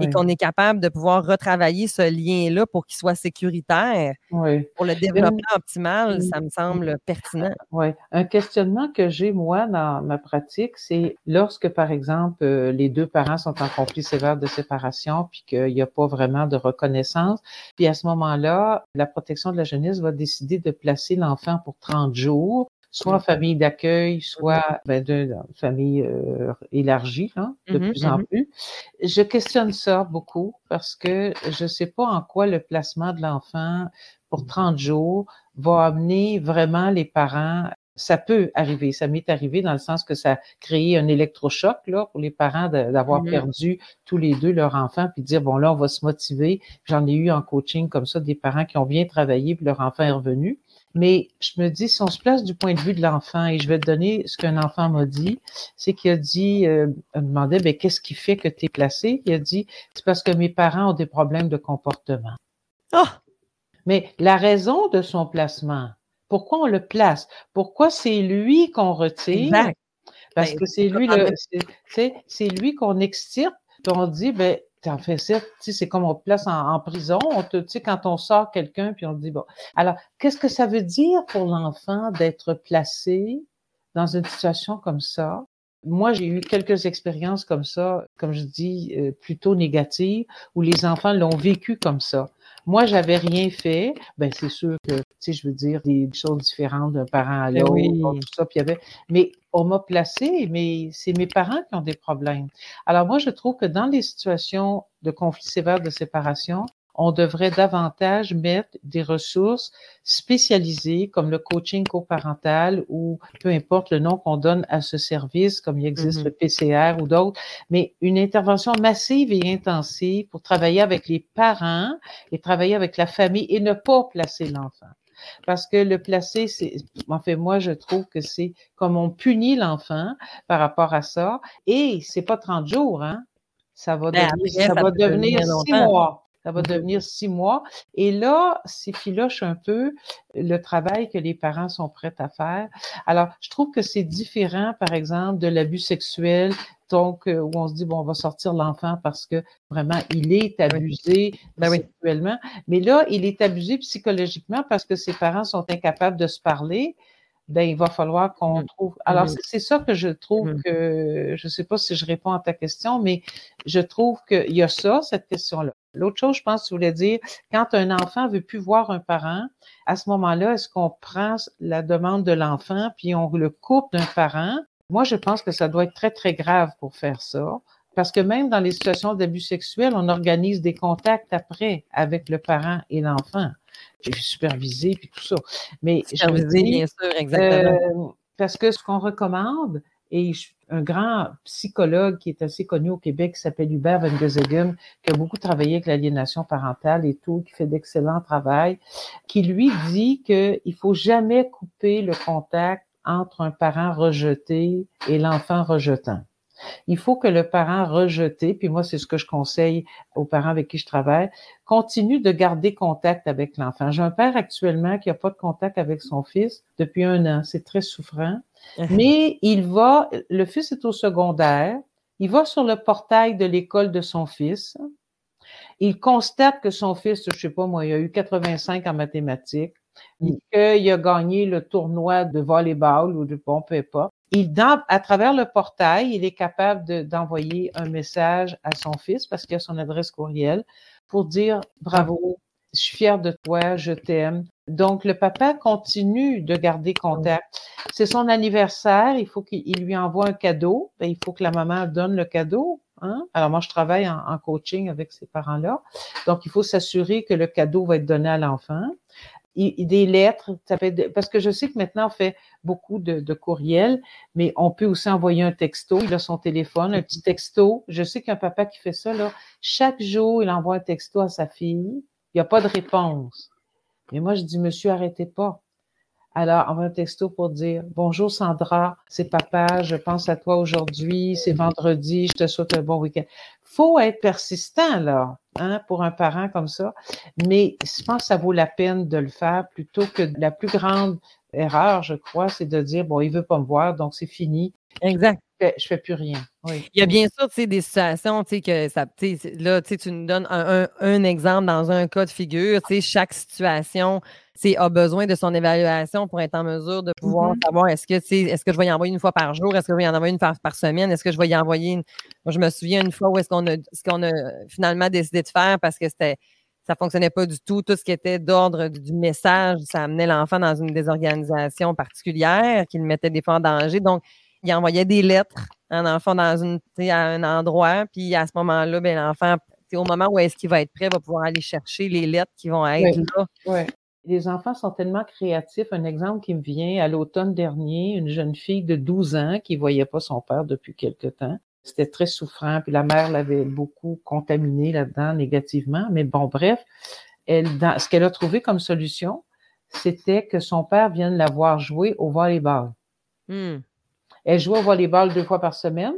et qu'on est capable de pouvoir retravailler ce lien-là pour qu'il soit sécuritaire. Pour le développement optimal, ça me semble pertinent. Oui. Un questionnement que j'ai, moi, dans ma pratique, c'est lorsque, par exemple, euh, les deux parents sont en conflit sévère de séparation, puis qu'il n'y a pas vraiment de reconnaissance, puis à ce moment-là, la protection de la jeunesse va décider de placer l'enfant pour 30 jours soit en famille d'accueil, soit ben, de, famille euh, élargie, hein, de mmh plus en plus. Je questionne ça beaucoup parce que je ne sais pas en quoi le placement de l'enfant pour 30 jours va amener vraiment les parents ça peut arriver, ça m'est arrivé dans le sens que ça a créé un électrochoc là, pour les parents d'avoir mmh perdu tous les deux leur enfant, puis dire, bon là, on va se motiver. J'en ai eu en coaching comme ça des parents qui ont bien travaillé, puis leur enfant est revenu. Mais je me dis, si on se place du point de vue de l'enfant, et je vais te donner ce qu'un enfant m'a dit, c'est qu'il a dit, euh, il me demandait, ben, qu'est-ce qui fait que tu es placé? Il a dit, c'est parce que mes parents ont des problèmes de comportement. Oh! Mais la raison de son placement, pourquoi on le place? Pourquoi c'est lui qu'on retire? Parce ben, que c'est lui, le, c'est lui qu'on extirpe, puis on dit, ben, en fait c'est comme on te place en, prison. On te, quand on sort quelqu'un, puis on dit, bon. Alors, qu'est-ce que ça veut dire pour l'enfant d'être placé dans une situation comme ça? Moi, j'ai eu quelques expériences comme ça, comme je dis, euh, plutôt négatives, où les enfants l'ont vécu comme ça. Moi, j'avais rien fait. Ben, c'est sûr que, tu sais, je veux dire, des choses différentes d'un parent à ben l'autre, tout ça. Puis y avait, mais on m'a placé, mais c'est mes parents qui ont des problèmes. Alors moi, je trouve que dans les situations de conflit sévère de séparation, on devrait davantage mettre des ressources spécialisées comme le coaching coparental ou peu importe le nom qu'on donne à ce service, comme il existe mm-hmm. le PCR ou d'autres, mais une intervention massive et intensive pour travailler avec les parents et travailler avec la famille et ne pas placer l'enfant. Parce que le placer, c'est, en fait, moi, je trouve que c'est comme on punit l'enfant par rapport à ça. Et c'est pas 30 jours, hein. Ça va ben, devenir, ça va devenir six mois. Ça va devenir six mois. Et là, c'est filoche un peu le travail que les parents sont prêts à faire. Alors, je trouve que c'est différent, par exemple, de l'abus sexuel, donc euh, où on se dit bon on va sortir l'enfant parce que vraiment il est abusé ben sexuellement mais là il est abusé psychologiquement parce que ses parents sont incapables de se parler ben il va falloir qu'on mmh. trouve alors mmh. c'est ça que je trouve mmh. que je sais pas si je réponds à ta question mais je trouve qu'il y a ça cette question là L'autre chose, je pense, que tu voulais dire, quand un enfant veut plus voir un parent, à ce moment-là, est-ce qu'on prend la demande de l'enfant puis on le coupe d'un parent? Moi, je pense que ça doit être très, très grave pour faire ça. Parce que même dans les situations d'abus sexuels, on organise des contacts après avec le parent et l'enfant. J'ai supervisé puis tout ça. Mais supervisé, bien sûr, exactement. Euh, parce que ce qu'on recommande, et un grand psychologue qui est assez connu au Québec, qui s'appelle Hubert Van Gezegem, qui a beaucoup travaillé avec l'aliénation parentale et tout, qui fait d'excellents travail, qui lui dit qu'il faut jamais couper le contact entre un parent rejeté et l'enfant rejetant. Il faut que le parent rejeté, puis moi, c'est ce que je conseille aux parents avec qui je travaille, continue de garder contact avec l'enfant. J'ai un père actuellement qui n'a pas de contact avec son fils depuis un an. C'est très souffrant. Mais il va, le fils est au secondaire, il va sur le portail de l'école de son fils. Il constate que son fils, je sais pas moi, il a eu 85 en mathématiques, qu'il a gagné le tournoi de volleyball ou de bon, peu importe il, à travers le portail, il est capable d'envoyer un message à son fils parce qu'il a son adresse courriel pour dire bravo, je suis fier de toi, je t'aime. Donc, le papa continue de garder contact. C'est son anniversaire, il faut qu'il lui envoie un cadeau. Ben, il faut que la maman donne le cadeau. Hein? Alors, moi, je travaille en coaching avec ces parents-là. Donc, il faut s'assurer que le cadeau va être donné à l'enfant des lettres, ça fait parce que je sais que maintenant on fait beaucoup de, de courriels, mais on peut aussi envoyer un texto. Il a son téléphone, un petit texto. Je sais qu'un papa qui fait ça, là, chaque jour, il envoie un texto à sa fille. Il n'y a pas de réponse. Mais moi, je dis, monsieur, arrêtez pas. Alors, envoie un texto pour dire Bonjour Sandra, c'est papa, je pense à toi aujourd'hui, c'est vendredi, je te souhaite un bon week-end. Faut être persistant, là, hein, pour un parent comme ça. Mais je pense que ça vaut la peine de le faire plutôt que la plus grande erreur, je crois, c'est de dire Bon, il veut pas me voir, donc c'est fini. Exact. Je fais plus rien. Il y a bien sûr des situations que ça, là, tu nous donnes un, un, exemple dans un cas de figure. Chaque situation a besoin de son évaluation pour être en mesure de pouvoir mm-hmm. savoir est-ce que, est-ce que je vais y envoyer une fois par jour, est-ce que je vais y en envoyer une fois par semaine, est-ce que je vais y envoyer une... Moi, je me souviens une fois où est-ce qu'on a, ce qu'on a finalement décidé de faire parce que c'était ça fonctionnait pas du tout. Tout ce qui était d'ordre du message, ça amenait l'enfant dans une désorganisation particulière qui le mettait des fois en danger. Donc, il envoyait des lettres à un enfant dans une, à un endroit, puis à ce moment-là, ben, l'enfant, au moment où est-ce qu'il va être prêt, va pouvoir aller chercher les lettres qui vont être là. Les enfants sont tellement créatifs. Un exemple qui me vient, à l'automne dernier, une jeune fille de 12 ans qui voyait pas son père depuis quelque temps. C'était très souffrant, puis la mère l'avait beaucoup contaminé là-dedans négativement. Mais bon, bref, elle, ce qu'elle a trouvé comme solution, c'était que son père vienne la voir jouer au volleyball. Hmm. Elle jouait au volleyball deux fois par semaine.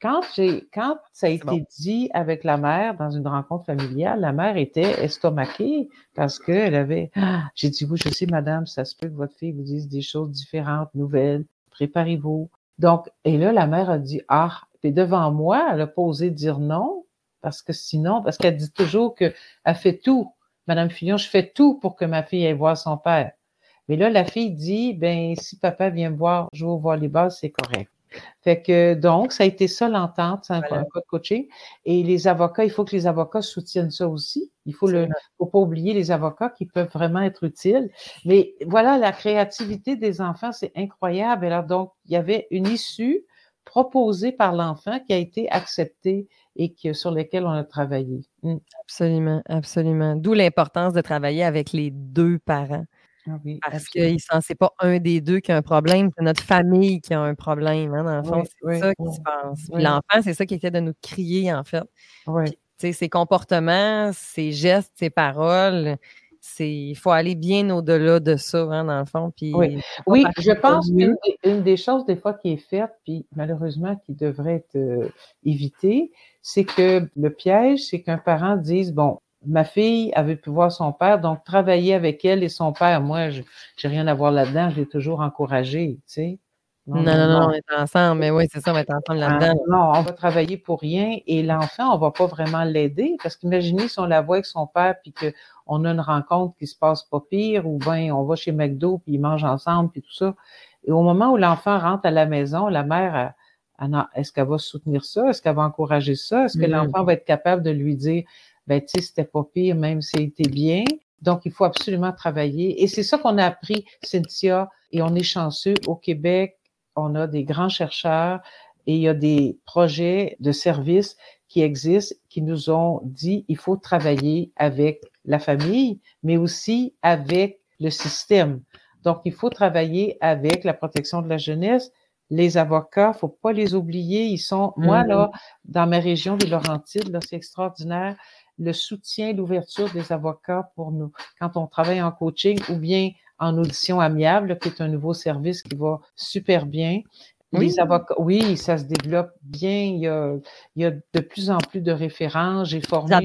Quand, j'ai, quand ça a été dit avec la mère dans une rencontre familiale, la mère était estomaquée parce qu'elle avait, ah, j'ai dit, oui, je sais, madame, ça se peut que votre fille vous dise des choses différentes, nouvelles, préparez-vous. Donc, et là, la mère a dit, ah, et devant moi, elle a pas osé dire non parce que sinon, parce qu'elle dit toujours qu'elle fait tout. Madame Fillon, je fais tout pour que ma fille aille voir son père. Mais là, la fille dit, ben, si papa vient me voir jouer au volleyball, c'est correct. Fait que donc, ça a été ça l'entente, c'est un, cas de coaching. Et les avocats, il faut que les avocats soutiennent ça aussi. Il faut le, faut pas oublier les avocats qui peuvent vraiment être utiles. Mais voilà, la créativité des enfants, c'est incroyable. Alors donc, il y avait une issue proposée par l'enfant qui a été acceptée et que, sur laquelle on a travaillé. Mmh. Absolument, absolument. D'où l'importance de travailler avec les deux parents. Ah Parce que c'est pas un des deux qui a un problème, c'est notre famille qui a un problème. Hein, dans le fond, c'est ça qui se passe. L'enfant, c'est ça qui était de nous crier, en fait. ses comportements, ses gestes, ses paroles, il faut aller bien au-delà de ça, hein, dans le fond. Puis, oui, oui je pense qu'une des choses, des fois, qui est faite, puis malheureusement, qui devrait être euh, évitée, c'est que le piège, c'est qu'un parent dise, bon, ma fille avait pu voir son père, donc travailler avec elle et son père, moi, je n'ai rien à voir là-dedans, je l'ai toujours encouragé, tu sais. Non, non, non, on est ensemble, mais oui, c'est ça, on est ensemble ah, là-dedans. non, on va travailler pour rien et l'enfant, on va pas vraiment l'aider parce qu'imaginez si on la voit avec son père puis qu'on a une rencontre qui se passe pas pire ou bien on va chez McDo puis ils mangent ensemble puis tout ça. Et au moment où l'enfant rentre à la maison, la mère, est-ce qu'elle va soutenir ça? Est-ce qu'elle va encourager ça? Est-ce que mm-hmm. l'enfant va être capable de lui dire, ben, tu sais, c'était pas pire, même si c'était bien. Donc, il faut absolument travailler. Et c'est ça qu'on a appris, Cynthia, et on est chanceux. Au Québec, on a des grands chercheurs et il y a des projets de services qui existent, qui nous ont dit, il faut travailler avec la famille, mais aussi avec le système. Donc, il faut travailler avec la protection de la jeunesse, les avocats, faut pas les oublier. Ils sont, moi, là, mm-hmm. dans ma région des Laurentides, là, c'est extraordinaire le soutien, l'ouverture des avocats pour nous quand on travaille en coaching ou bien en audition amiable, qui est un nouveau service qui va super bien. Oui. Les avocats, oui, ça se développe bien. Il y a, il y a de plus en plus de références. J'ai formé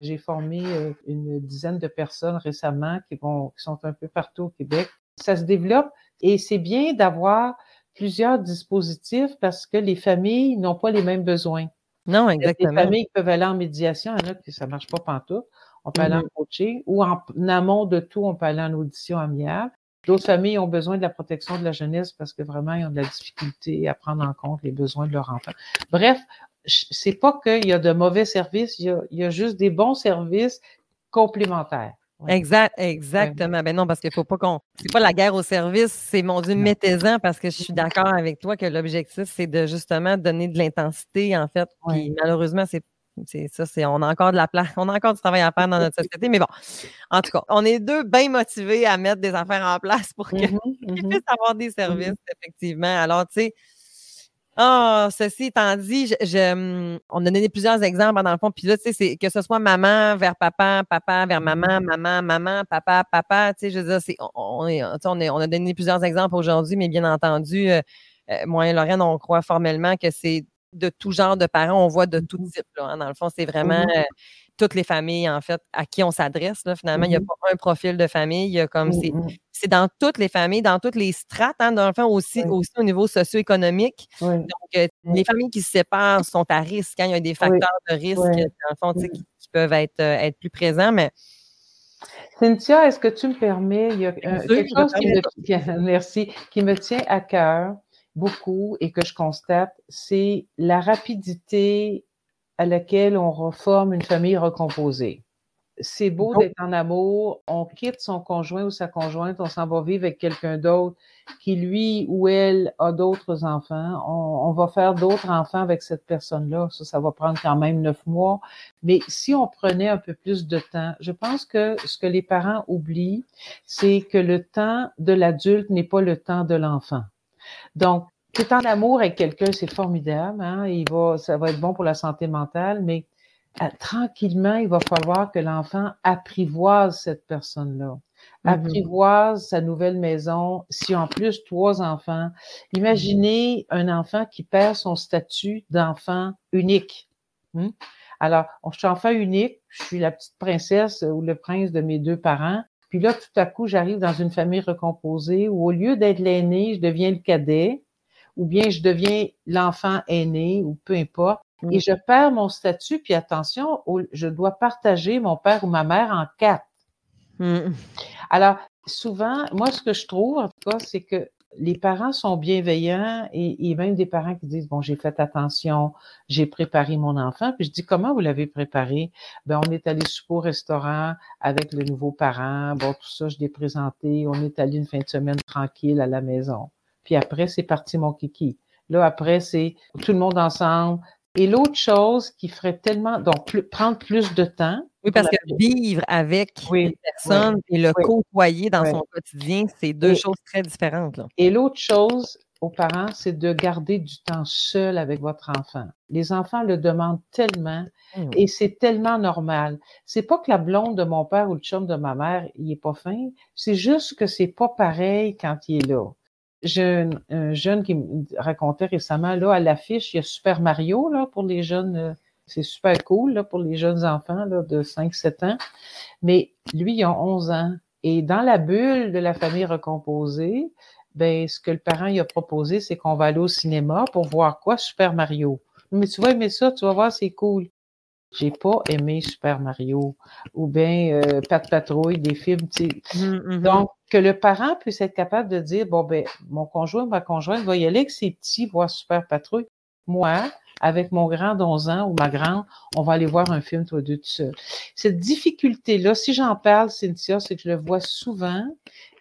j'ai formé euh, une dizaine de personnes récemment qui vont, qui sont un peu partout au Québec. Ça se développe et c'est bien d'avoir plusieurs dispositifs parce que les familles n'ont pas les mêmes besoins. Non, exactement. Les familles peuvent aller en médiation, il y en a qui ça marche pas pantoute. On peut aller en mm-hmm. coaching ou en, amont de tout, on peut aller en audition amiable. D'autres familles ont besoin de la protection de la jeunesse parce que vraiment, ils ont de la difficulté à prendre en compte les besoins de leur enfant. Bref, c'est pas qu'il y a de mauvais services, il y a, juste des bons services complémentaires. Exact, exactement. Ben non, parce qu'il faut pas qu'on. C'est pas la guerre au service, c'est mon Dieu, mettez-en parce que je suis d'accord avec toi que l'objectif, c'est de justement donner de l'intensité, en fait. Puis malheureusement, c'est c'est ça, c'est on a encore de la place, on a encore du travail à faire dans notre société, mais bon, en tout cas, on est deux bien motivés à mettre des affaires en place pour qu'ils mm-hmm, mm-hmm. puissent avoir des services, mm-hmm. effectivement. Alors, tu sais, ah, ceci étant dit, je, hum, on a donné plusieurs exemples dans le fond. Puis là, tu sais, c'est que ce soit maman vers papa, papa vers maman, maman, maman, papa, papa. Tu sais, je veux dire, c'est, on, est, on, est, on a donné plusieurs exemples aujourd'hui, mais bien entendu, euh, euh, moi et Lorraine, on croit formellement que c'est de tout genre de parents, on voit de tout type. Là, hein. Dans le fond, c'est vraiment euh, toutes les familles, en fait, à qui on s'adresse. Finalement, il n'y a pas un profil de famille. comme c'est, dans toutes les familles, dans toutes les strates, hein, dans le fond, aussi, aussi au niveau socio-économique. Donc, euh, les familles qui se séparent sont à risque. Hein. il y a des facteurs de risque, dans le fond, qui, peuvent être, euh, être plus présents, mais Cynthia, est-ce que tu me permets, il y a quelque chose qui me, merci, qui me tient à cœur beaucoup et que je constate, c'est la rapidité à laquelle on reforme une famille recomposée. C'est beau d'être en amour, on quitte son conjoint ou sa conjointe, on s'en va vivre avec quelqu'un d'autre qui, lui ou elle, a d'autres enfants. On, va faire d'autres enfants avec cette personne-là. Ça, ça va prendre quand même neuf mois. Mais si on prenait un peu plus de temps, je pense que ce que les parents oublient, c'est que le temps de l'adulte n'est pas le temps de l'enfant. Donc, tu es en amour avec quelqu'un, c'est formidable. Hein? Il va, ça va être bon pour la santé mentale, mais euh, tranquillement, il va falloir que l'enfant apprivoise cette personne-là. Mm-hmm. Apprivoise sa nouvelle maison. Si en plus trois enfants, imaginez un enfant qui perd son statut d'enfant unique. Hmm? Alors, je suis enfant unique, je suis la petite princesse ou le prince de mes deux parents. Puis là, tout à coup, j'arrive dans une famille recomposée où au lieu d'être l'aîné, je deviens le cadet ou bien je deviens l'enfant aîné ou peu importe. Et je perds mon statut, puis attention, je dois partager mon père ou ma mère en quatre. Mm. Alors, souvent, moi, ce que je trouve, en tout cas, c'est que les parents sont bienveillants et, et même des parents qui disent, bon, j'ai fait attention, j'ai préparé mon enfant. Puis je dis, comment vous l'avez préparé? Ben, on est allé souper au restaurant avec le nouveau parent. Bon, tout ça, je l'ai présenté. On est allé une fin de semaine tranquille à la maison. Puis après, c'est parti mon kiki. Là, après, c'est tout le monde ensemble. Et l'autre chose qui ferait tellement, donc prendre plus de temps. Oui, parce que vivre avec une personne et le côtoyer dans son quotidien, c'est deux choses très différentes. Et l'autre chose aux parents, c'est de garder du temps seul avec votre enfant. Les enfants le demandent tellement mmh. et c'est tellement normal. C'est pas que la blonde de mon père ou le chum de ma mère, il est pas fin. C'est juste que c'est pas pareil quand il est là. J'ai un, jeune qui me racontait récemment, là, à l'affiche, il y a Super Mario, là, pour les jeunes. Euh, c'est super cool, là, pour les jeunes enfants, là, de 5-7 ans. Mais lui, il a 11 ans. Et dans la bulle de la famille recomposée, ben, ce que le parent il a proposé, c'est qu'on va aller au cinéma pour voir quoi? Super Mario. Mais tu vas aimer ça, tu vas voir, c'est cool. J'ai pas aimé Super Mario ou bien euh, Pat Patrouille, des films, tu sais. Mmh, mmh. Donc, que le parent puisse être capable de dire, bon, ben, mon conjoint, ma conjointe va y aller avec ses petits voir Super Patrouille. Moi, avec mon grand d'11 ans ou ma grande, on va aller voir un film, toi deux, tout seul. Cette difficulté-là, si j'en parle, Cynthia, c'est que je le vois souvent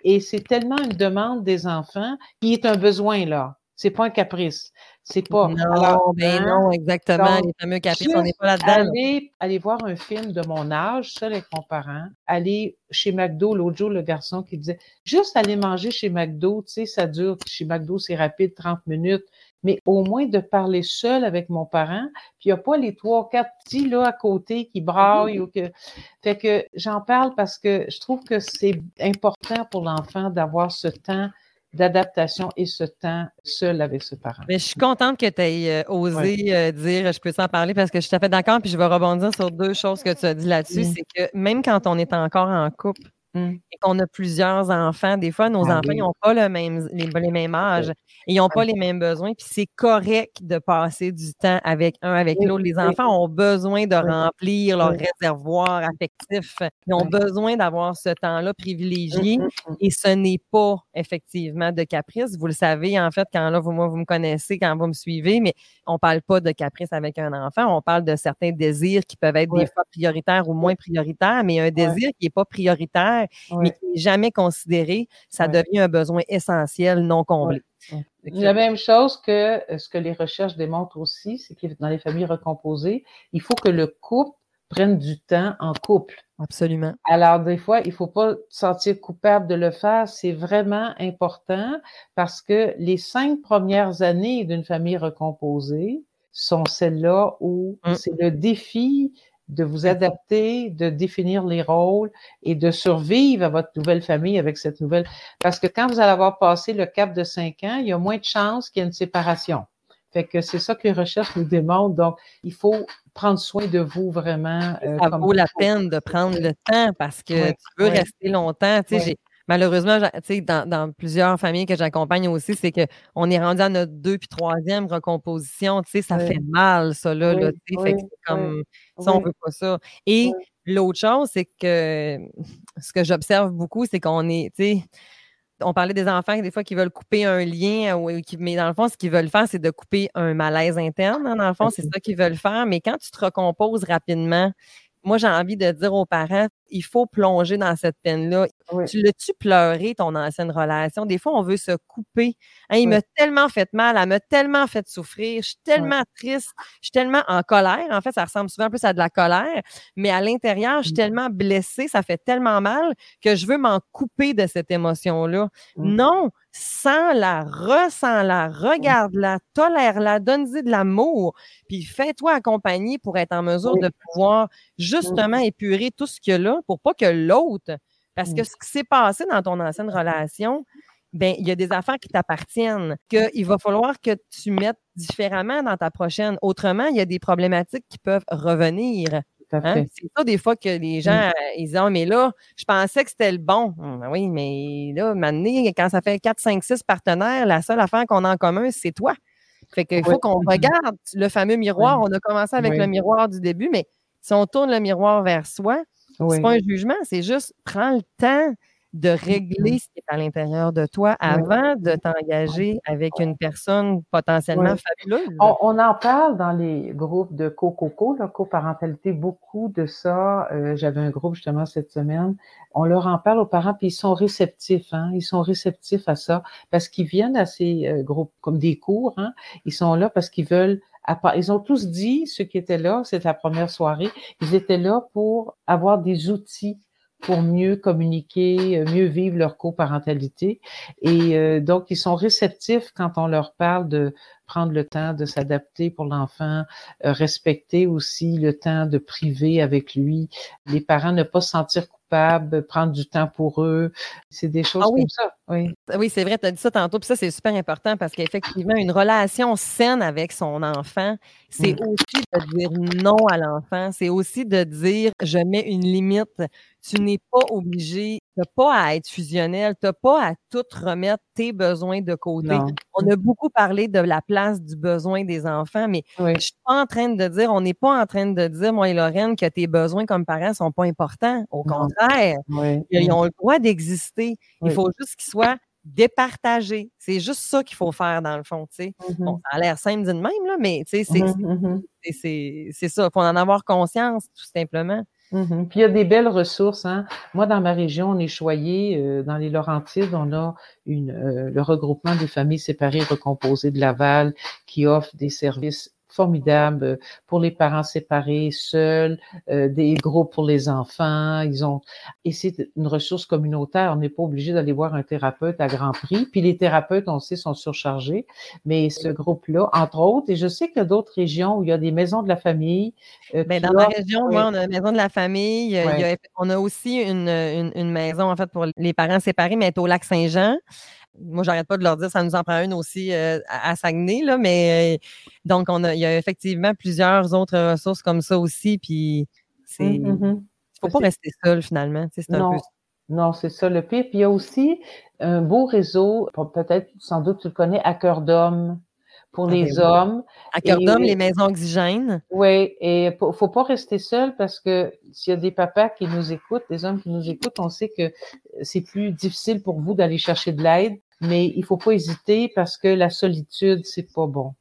et c'est tellement une demande des enfants qui est un besoin, là. C'est pas un caprice. C'est pas. Non, ben non, exactement. les fameux caprices, on n'est pas là-dedans. Aller, aller voir un film de mon âge, seul avec mon parent, aller chez McDo, l'autre jour, le garçon qui disait juste aller manger chez McDo, tu sais, ça dure, chez McDo, c'est rapide, 30 minutes, mais au moins de parler seul avec mon parent, puis il n'y a pas les trois, quatre petits là à côté qui braillent ou que. Fait que j'en parle parce que je trouve que c'est important pour l'enfant d'avoir ce temps d'adaptation et ce temps seul avec ce parent. Mais je suis contente que tu aies euh, osé euh, dire, je peux s'en parler parce que je suis tout à fait d'accord, puis je vais rebondir sur deux choses que tu as dit là-dessus. C'est que même quand on est encore en couple, Mmh. et qu'on a plusieurs enfants, des fois, nos ah enfants, n'ont pas le même, les, les mêmes âges, et ils n'ont pas les mêmes besoins, puis c'est correct de passer du temps avec un, avec l'autre. Les enfants ont besoin de remplir leur réservoir affectif. Ils ont besoin d'avoir ce temps-là privilégié, mmh, mmh, et ce n'est pas effectivement de caprice. Vous le savez, en fait, quand là, vous, moi, vous me connaissez, quand vous me suivez, mais on ne parle pas de caprice avec un enfant, on parle de certains désirs qui peuvent être des fois prioritaires ou moins prioritaires, mais un désir qui n'est pas prioritaire, mais qui n'est jamais considéré, ça devient un besoin essentiel non comblé. La même chose que euh, ce que les recherches démontrent aussi, c'est que dans les familles recomposées, il faut que le couple prenne du temps en couple. Absolument. Alors, des fois, il faut pas se sentir coupable de le faire. C'est vraiment important parce que les cinq premières années d'une famille recomposée sont celles-là où mmh. c'est le défi de vous adapter, de définir les rôles et de survivre à votre nouvelle famille avec cette nouvelle. Parce que quand vous allez avoir passé le cap de cinq ans, il y a moins de chances qu'il y ait une séparation. Fait que c'est ça que les recherches nous démontrent. Donc, il faut prendre soin de vous vraiment. Euh, ça vaut la peine de prendre le temps parce que tu veux rester longtemps. Tu sais, malheureusement, dans, dans plusieurs familles que j'accompagne aussi, c'est qu'on est rendu à notre deux puis troisième recomposition. Ça fait mal, ça, là. là fait que comme ça, on veut pas ça. Et l'autre chose, c'est que ce que j'observe beaucoup, c'est qu'on est, tu sais, on parlait des enfants des fois qui veulent couper un lien, mais dans le fond, ce qu'ils veulent faire, c'est de couper un malaise interne. Hein, dans le fond, c'est ça qu'ils veulent faire. Mais quand tu te recomposes rapidement, moi, j'ai envie de dire aux parents, il faut plonger dans cette peine-là. Tu l'as-tu pleuré, ton ancienne relation? Des fois, on veut se couper. Hein, il m'a tellement fait mal, elle m'a tellement fait souffrir, je suis tellement triste, je suis tellement en colère. En fait, ça ressemble souvent plus à de la colère, mais à l'intérieur, je suis mmh. tellement blessée, ça fait tellement mal que je veux m'en couper de cette émotion-là. Mmh. Non, sens-la, ressens-la, regarde-la, tolère-la, donne-y de l'amour, puis fais-toi accompagner pour être en mesure de pouvoir justement épurer tout ce qu'il y a là pour pas que l'autre, parce que ce qui s'est passé dans ton ancienne relation, ben il y a des affaires qui t'appartiennent, qu'il va falloir que tu mettes différemment dans ta prochaine. Autrement, il y a des problématiques qui peuvent revenir. Hein? C'est ça des fois que les gens mmh. ils disent ah, mais là, je pensais que c'était le bon. Hum, ben oui, mais là, maintenant, quand ça fait 4, 5, 6 partenaires, la seule affaire qu'on a en commun, c'est toi. Fait qu'il faut qu'on regarde le fameux miroir. On a commencé avec le miroir du début, mais si on tourne le miroir vers soi, c'est pas un jugement, c'est juste prends le temps de régler ce qui est à l'intérieur de toi avant de t'engager avec une personne potentiellement fabuleuse. On, en parle dans les groupes de co-coco, la coparentalité, beaucoup de ça. Euh, j'avais un groupe justement cette semaine. On leur en parle aux parents, puis ils sont réceptifs. Hein, ils sont réceptifs à ça parce qu'ils viennent à ces euh, groupes comme des cours. Hein, ils sont là parce qu'ils veulent ils ont tous dit, ceux qui étaient là, c'est la première soirée, ils étaient là pour avoir des outils pour mieux communiquer, euh, mieux vivre leur coparentalité. Et euh, donc, ils sont réceptifs quand on leur parle de prendre le temps de s'adapter pour l'enfant, euh, respecter aussi le temps de priver avec lui, les parents ne pas se sentir prendre du temps pour eux. C'est des choses ah comme ça. Oui, oui c'est vrai, tu as dit ça tantôt, puis ça, c'est super important parce qu'effectivement, une relation saine avec son enfant, c'est mmh. aussi de dire non à l'enfant, c'est aussi de dire je mets une limite. Tu n'es pas obligé, tu n'as pas à être fusionnel, tu n'as pas à tout remettre tes besoins de côté. On a beaucoup parlé de la place du besoin des enfants, mais je je suis pas en train de dire, on n'est pas en train de dire, moi et Lorraine, que tes besoins comme parents sont pas importants. Au contraire, ils ont le droit d'exister. Il faut juste qu'ils soient départagés. C'est juste ça qu'il faut faire dans le fond, tu sais. Bon, mm-hmm. ça a l'air simple d'une même, là, mais tu sais, c'est mm-hmm, mm-hmm. ça. Il faut en avoir conscience, tout simplement. Puis il y a des belles ressources. Hein. Moi, dans ma région, on est choyé. Euh, dans les Laurentides, on a euh, le regroupement des familles séparées recomposées de Laval qui offre des services formidable euh, pour les parents séparés, seuls, euh, des groupes pour les enfants. Ils ont et c'est une ressource communautaire. On n'est pas obligé d'aller voir un thérapeute à grand prix. Puis les thérapeutes, on sait, sont surchargés. Mais ce groupe-là, entre autres, et je sais qu'il y a d'autres régions où il y a des maisons de la famille. Euh, ben, dans ma région, on a une maison de la famille. on a aussi une, une, une, maison en fait pour les parents séparés, mais elle est au lac Saint-Jean. Moi, j'arrête pas de leur dire, ça nous en prend une aussi euh, à, Saguenay, là, mais donc, on a, il y a effectivement plusieurs autres ressources comme ça aussi, puis c'est... Mmh, mmh. faut pas rester seul, finalement, c'est un peu non, c'est ça le pire. Puis il y a aussi un beau réseau, peut-être sans doute tu le connais, à cœur d'homme pour ah, les ben hommes. À cœur d'homme, les maisons oxygènes. Oui, et faut, faut pas rester seul parce que s'il y a des papas qui nous écoutent, des hommes qui nous écoutent, on sait que c'est plus difficile pour vous d'aller chercher de l'aide mais il faut pas hésiter parce que la solitude, c'est pas bon.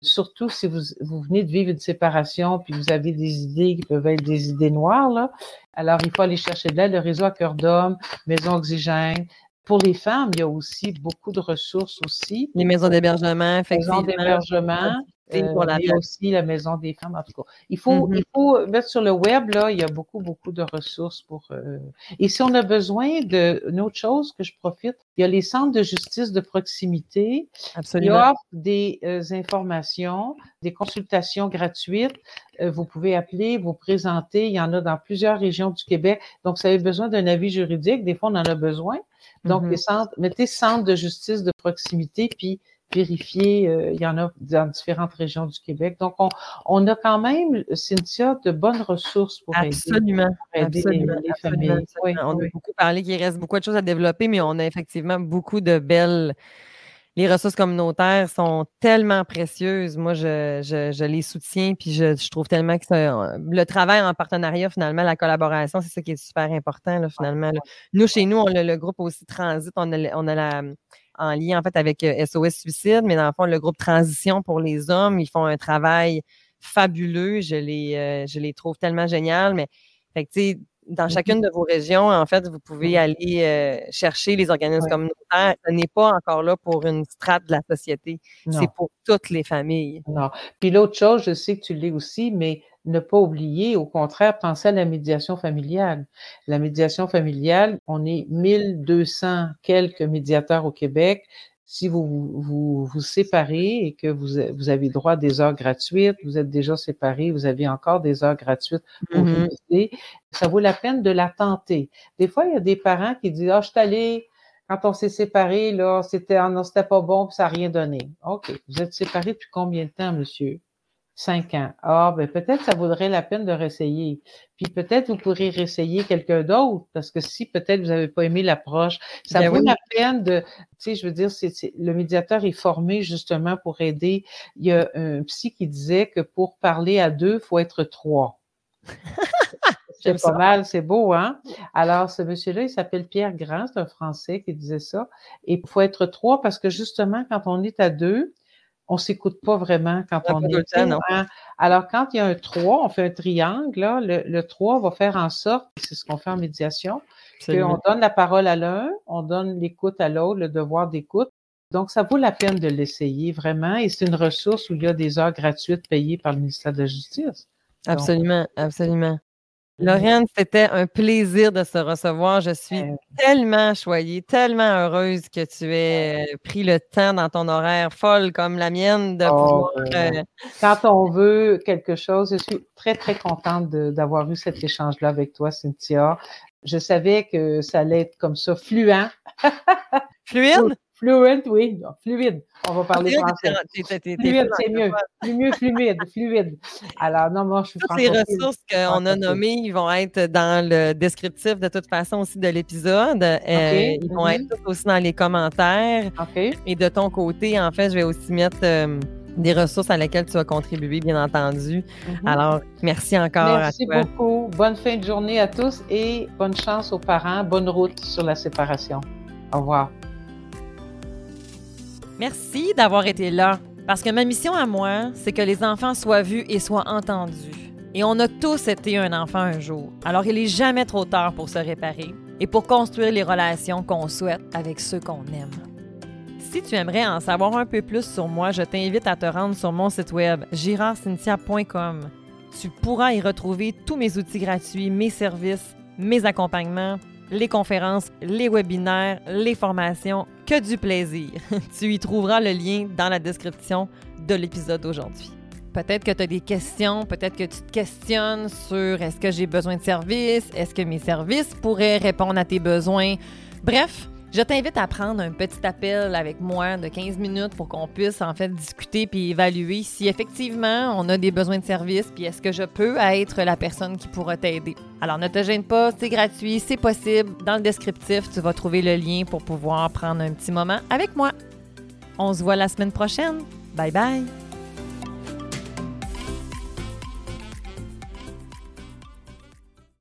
Surtout si vous, vous venez de vivre une séparation puis vous avez des idées qui peuvent être des idées noires, là. Alors, il faut aller chercher de l'aide. Le réseau à cœur d'homme, maison oxygène, pour les femmes, il y a aussi beaucoup de ressources aussi. Les maisons d'hébergement, effectivement. Maisons d'hébergement. Il y a aussi la maison des femmes, en tout cas. Il faut, mm-hmm. il faut mettre sur le web, là, il y a beaucoup, beaucoup de ressources pour. Euh... Et si on a besoin d'une autre chose que je profite, il y a les centres de justice de proximité Absolument. qui offrent des euh, informations, des consultations gratuites. Euh, vous pouvez appeler, vous présenter. Il y en a dans plusieurs régions du Québec. Donc, si vous avez besoin d'un avis juridique, des fois, on en a besoin. Donc, mm-hmm. les centres, mettez centre de justice de proximité, puis vérifier. Euh, il y en a dans différentes régions du Québec. Donc, on, on a quand même, Cynthia, de bonnes ressources pour absolument, aider, absolument, les, familles. on a beaucoup parlé qu'il reste beaucoup de choses à développer, mais on a effectivement beaucoup de belles les ressources communautaires sont tellement précieuses. Moi, je, je, je les soutiens, puis je, je, trouve tellement que le travail en partenariat, finalement, la collaboration, c'est ça qui est super important, là, finalement. Nous, chez nous, on a le groupe aussi Transit, on a, on a la en lien en fait avec SOS euh, Suicide, mais dans le fond, le groupe Transition pour les hommes, ils font un travail fabuleux. Je les, euh, je les trouve tellement génial. Mais fait que, dans mm-hmm. chacune de vos régions, en fait, vous pouvez aller euh, chercher les organismes communautaires. Ce n'est pas encore là pour une strate de la société. C'est pour toutes les familles. Non. Puis l'autre chose, je sais que tu l'es aussi, mais ne pas oublier, au contraire, penser à la médiation familiale. La médiation familiale, on est 1200 quelques médiateurs au Québec. Si vous vous, vous séparez et que vous, vous avez droit à des heures gratuites, vous êtes déjà séparés, vous avez encore des heures gratuites pour mm ça vaut la peine de la tenter. Des fois, il y a des parents qui disent, ah, je suis allé, quand on s'est séparés, là, c'était, ah non, c'était pas bon, puis ça n'a rien donné. OK. Vous êtes séparés depuis combien de temps, monsieur? Cinq ans. Ah, ben peut-être ça vaudrait la peine de réessayer. Puis peut-être vous pourrez réessayer quelqu'un d'autre, parce que si peut-être vous n'avez pas aimé l'approche, ça ben vaut la peine de, tu sais, je veux dire, c'est, le médiateur est formé justement pour aider. Il y a un psy qui disait que pour parler à deux, il faut être trois. c'est pas mal, c'est beau, hein? Alors, ce monsieur-là, il s'appelle Pierre Grand, c'est un Français qui disait ça. Et il faut être trois parce que justement, quand on est à deux, on s'écoute pas vraiment quand on, est temps, hein? Alors, quand il y a un 3, on fait un triangle, là, le, le 3 va faire en sorte, c'est ce qu'on fait en médiation, qu'on donne la parole à l'un, on donne l'écoute à l'autre, le devoir d'écoute. Donc, ça vaut la peine de l'essayer vraiment et c'est une ressource où il y a des heures gratuites payées par le ministère de la Justice. Absolument, absolument. Lauriane, c'était un plaisir de se recevoir. Je suis tellement choyée, tellement heureuse que tu aies euh, pris le temps dans ton horaire folle comme la mienne de oh, pouvoir. Euh, quand on veut quelque chose, je suis très, très contente d'avoir eu cet échange-là avec toi, Cynthia. Je savais que ça allait être comme ça, fluent. Fluide? Fluent, oui, fluide. On va parler français. Fluide, c'est mieux. mieux fluide, fluide. Alors, non, moi, je suis Toutes les ressources qu'on a nommées, ils vont être dans le descriptif de toute façon aussi de l'épisode. Euh, ils vont être mhm. aussi dans les commentaires. Et de ton côté, en fait, je vais aussi mettre euh, des ressources à lesquelles tu vas contribuer, bien entendu. Mhm. Alors, merci encore merci à toi. Merci beaucoup. Bonne fin de journée à tous et bonne chance aux parents. Bonne route sur la séparation. Au revoir. Merci d'avoir été là. Parce que ma mission à moi, c'est que les enfants soient vus et soient entendus. Et on a tous été un enfant un jour. Alors il n'est jamais trop tard pour se réparer et pour construire les relations qu'on souhaite avec ceux qu'on aime. Si tu aimerais en savoir un peu plus sur moi, je t'invite à te rendre sur mon site web girardcynthia.com. Tu pourras y retrouver tous mes outils gratuits, mes services, mes accompagnements, les conférences, les webinaires, les formations, que du plaisir. tu y trouveras le lien dans la description de l'épisode d'aujourd'hui. Peut-être que tu as des questions, peut-être que tu te questionnes sur est-ce que j'ai besoin de services, est-ce que mes services pourraient répondre à tes besoins. Bref, Je t'invite à prendre un petit appel avec moi de 15 minutes pour qu'on puisse en fait discuter puis évaluer si effectivement on a des besoins de service puis est-ce que je peux être la personne qui pourra t'aider. Alors ne te gêne pas, c'est gratuit, c'est possible. Dans le descriptif, tu vas trouver le lien pour pouvoir prendre un petit moment avec moi. On se voit la semaine prochaine. Bye bye.